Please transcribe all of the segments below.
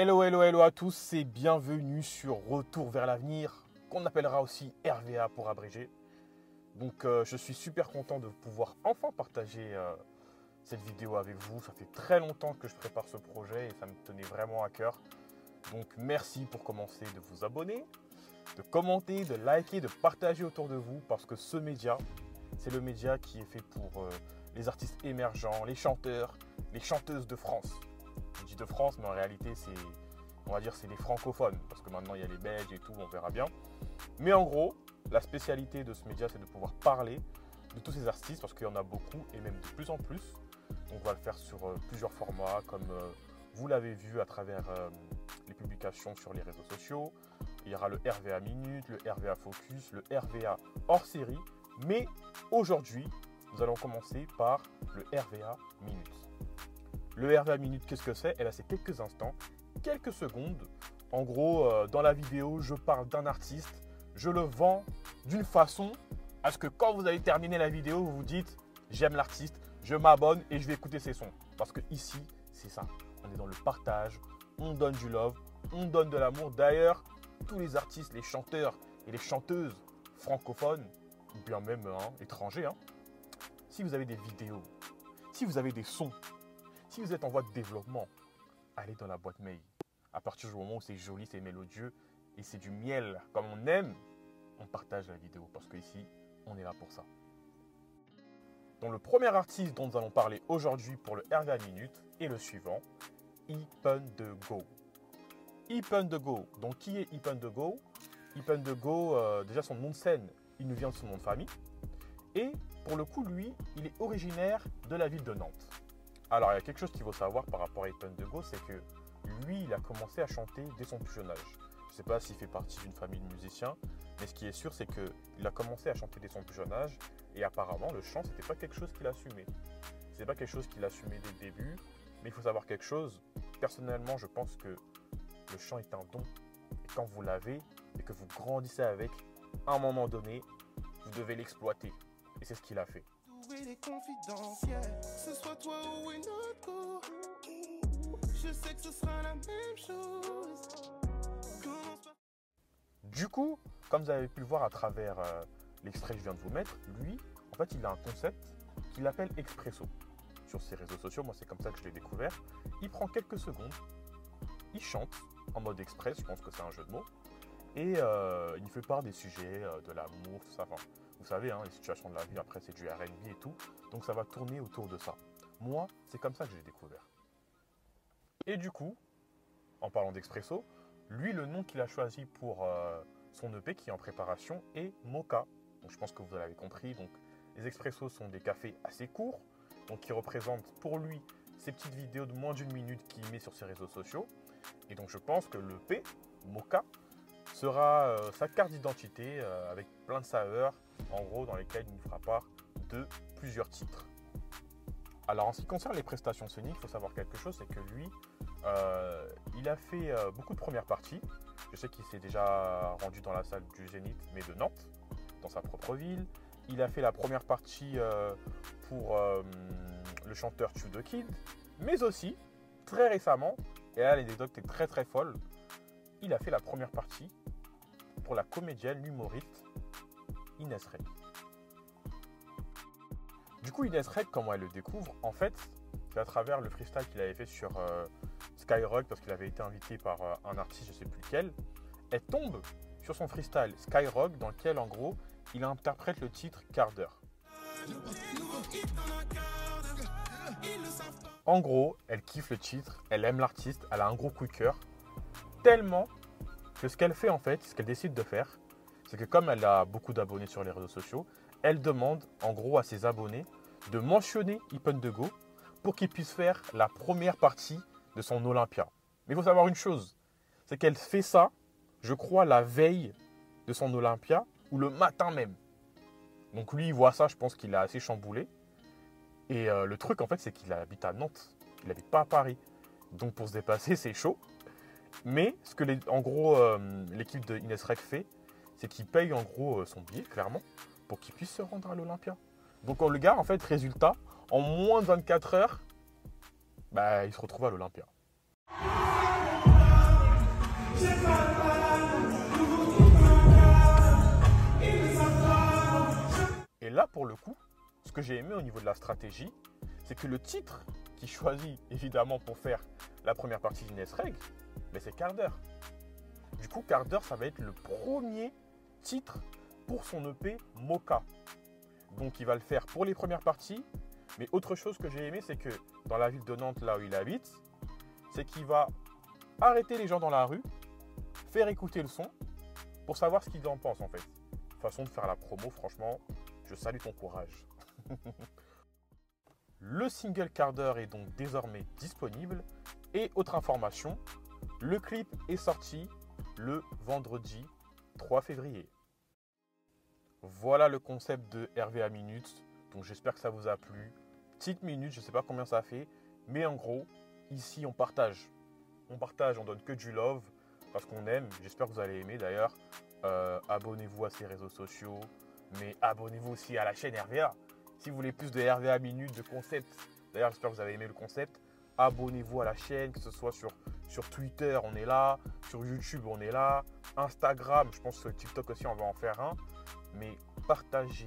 Hello, hello, hello à tous et bienvenue sur Retour vers l'avenir, qu'on appellera aussi RVA pour abréger. Donc euh, je suis super content de pouvoir enfin partager euh, cette vidéo avec vous. Ça fait très longtemps que je prépare ce projet et ça me tenait vraiment à cœur. Donc merci pour commencer de vous abonner, de commenter, de liker, de partager autour de vous parce que ce média, c'est le média qui est fait pour euh, les artistes émergents, les chanteurs, les chanteuses de France. Je dis de France, mais en réalité, c'est, on va dire, c'est les francophones, parce que maintenant il y a les Belges et tout, on verra bien. Mais en gros, la spécialité de ce média, c'est de pouvoir parler de tous ces artistes, parce qu'il y en a beaucoup et même de plus en plus. On va le faire sur euh, plusieurs formats, comme euh, vous l'avez vu à travers euh, les publications sur les réseaux sociaux. Il y aura le RVA Minute, le RVA Focus, le RVA hors série. Mais aujourd'hui, nous allons commencer par le RVA Minute. Le RVA Minute, qu'est-ce que c'est? Eh bien, c'est quelques instants, quelques secondes. En gros, euh, dans la vidéo, je parle d'un artiste, je le vends d'une façon à ce que quand vous avez terminé la vidéo, vous vous dites j'aime l'artiste, je m'abonne et je vais écouter ses sons. Parce que ici, c'est ça. On est dans le partage, on donne du love, on donne de l'amour. D'ailleurs, tous les artistes, les chanteurs et les chanteuses francophones, ou bien même hein, étrangers, hein, si vous avez des vidéos, si vous avez des sons, si vous êtes en voie de développement, allez dans la boîte mail. À partir du moment où c'est joli, c'est mélodieux et c'est du miel comme on aime, on partage la vidéo parce qu'ici, on est là pour ça. Donc le premier artiste dont nous allons parler aujourd'hui pour le RVA Minute est le suivant, Ipen de Go. Ipen de Go. Donc qui est Ipen de Go Ipen de Go, euh, déjà son nom de scène, il nous vient de son nom de famille. Et pour le coup, lui, il est originaire de la ville de Nantes. Alors, il y a quelque chose qu'il faut savoir par rapport à Ipen de Go, c'est que lui, il a commencé à chanter dès son plus jeune âge. Je ne sais pas s'il fait partie d'une famille de musiciens, mais ce qui est sûr, c'est qu'il a commencé à chanter dès son plus jeune âge, et apparemment, le chant, c'était pas quelque chose qu'il assumait. C'est pas quelque chose qu'il assumait dès le début, mais il faut savoir quelque chose. Personnellement, je pense que le chant est un don. Et quand vous l'avez et que vous grandissez avec, à un moment donné, vous devez l'exploiter. Et c'est ce qu'il a fait. Du coup, comme vous avez pu le voir à travers euh, l'extrait que je viens de vous mettre, lui, en fait, il a un concept qu'il appelle Expresso. Sur ses réseaux sociaux, moi c'est comme ça que je l'ai découvert. Il prend quelques secondes, il chante en mode express, je pense que c'est un jeu de mots, et euh, il nous fait part des sujets, euh, de l'amour, tout ça. Vous savez, hein, les situations de la vie, après c'est du RB et tout, donc ça va tourner autour de ça. Moi, c'est comme ça que je l'ai découvert. Et du coup, en parlant d'Expresso, lui, le nom qu'il a choisi pour euh, son EP qui est en préparation est Mocha. Donc, je pense que vous l'avez compris. Donc, les expressos sont des cafés assez courts, donc qui représentent pour lui ces petites vidéos de moins d'une minute qu'il met sur ses réseaux sociaux. Et donc, je pense que l'EP, Mocha, sera euh, sa carte d'identité euh, avec plein de saveurs, en gros, dans lesquelles il nous fera part de plusieurs titres. Alors, en ce qui concerne les prestations scéniques, il faut savoir quelque chose, c'est que lui, euh, il a fait beaucoup de premières parties. Je sais qu'il s'est déjà rendu dans la salle du Zénith, mais de Nantes, dans sa propre ville. Il a fait la première partie pour le chanteur Chew the Kid, mais aussi, très récemment, et là l'anecdote est très très folle, il a fait la première partie pour la comédienne, l'humoriste Inès Rey. Du coup, Inès Rey, comment elle le découvre? En fait, c'est à travers le freestyle qu'il avait fait sur euh, Skyrock, parce qu'il avait été invité par euh, un artiste, je ne sais plus lequel. Elle tombe sur son freestyle Skyrock, dans lequel, en gros, il interprète le titre Quart. En gros, elle kiffe le titre, elle aime l'artiste, elle a un gros coup de cœur. Tellement que ce qu'elle fait en fait, ce qu'elle décide de faire, c'est que comme elle a beaucoup d'abonnés sur les réseaux sociaux, elle demande en gros à ses abonnés de mentionner Ipen de Go pour qu'il puisse faire la première partie de son Olympia. Mais il faut savoir une chose, c'est qu'elle fait ça, je crois, la veille de son Olympia ou le matin même. Donc lui, il voit ça, je pense qu'il a assez chamboulé. Et euh, le truc, en fait, c'est qu'il habite à Nantes. Il n'habite pas à Paris. Donc pour se déplacer, c'est chaud. Mais ce que, euh, l'équipe de Ines Rec fait, c'est qu'il paye en gros euh, son billet, clairement, pour qu'il puisse se rendre à l'Olympia. Donc le gars, en fait, résultat, en moins de 24 heures, bah, il se retrouve à l'Olympia. Et là, pour le coup, ce que j'ai aimé au niveau de la stratégie, c'est que le titre qui choisit évidemment pour faire la première partie d'Inès Reg, mais c'est quart d'heure. Du coup, quart d'heure, ça va être le premier titre pour son EP Mocha. Donc il va le faire pour les premières parties. Mais autre chose que j'ai aimé, c'est que dans la ville de Nantes, là où il habite, c'est qu'il va arrêter les gens dans la rue, faire écouter le son pour savoir ce qu'ils en pensent en fait. Façon de faire la promo, franchement, je salue ton courage. le single quart d'heure est donc désormais disponible. Et autre information, le clip est sorti le vendredi 3 février. Voilà le concept de RVA Minutes. Donc j'espère que ça vous a plu. Petite minute, je ne sais pas combien ça fait. Mais en gros, ici on partage. On partage, on donne que du love parce qu'on aime. J'espère que vous allez aimer d'ailleurs. Euh, abonnez-vous à ces réseaux sociaux. Mais abonnez-vous aussi à la chaîne RVA. Si vous voulez plus de RVA Minutes, de concepts. D'ailleurs, j'espère que vous avez aimé le concept. Abonnez-vous à la chaîne, que ce soit sur, sur Twitter, on est là. Sur YouTube, on est là. Instagram, je pense que TikTok aussi, on va en faire un mais partagez,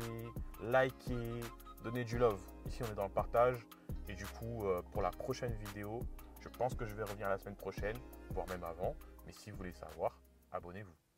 likez, donnez du love. Ici, on est dans le partage. Et du coup, euh, pour la prochaine vidéo, je pense que je vais revenir la semaine prochaine, voire même avant. Mais si vous voulez savoir, abonnez-vous.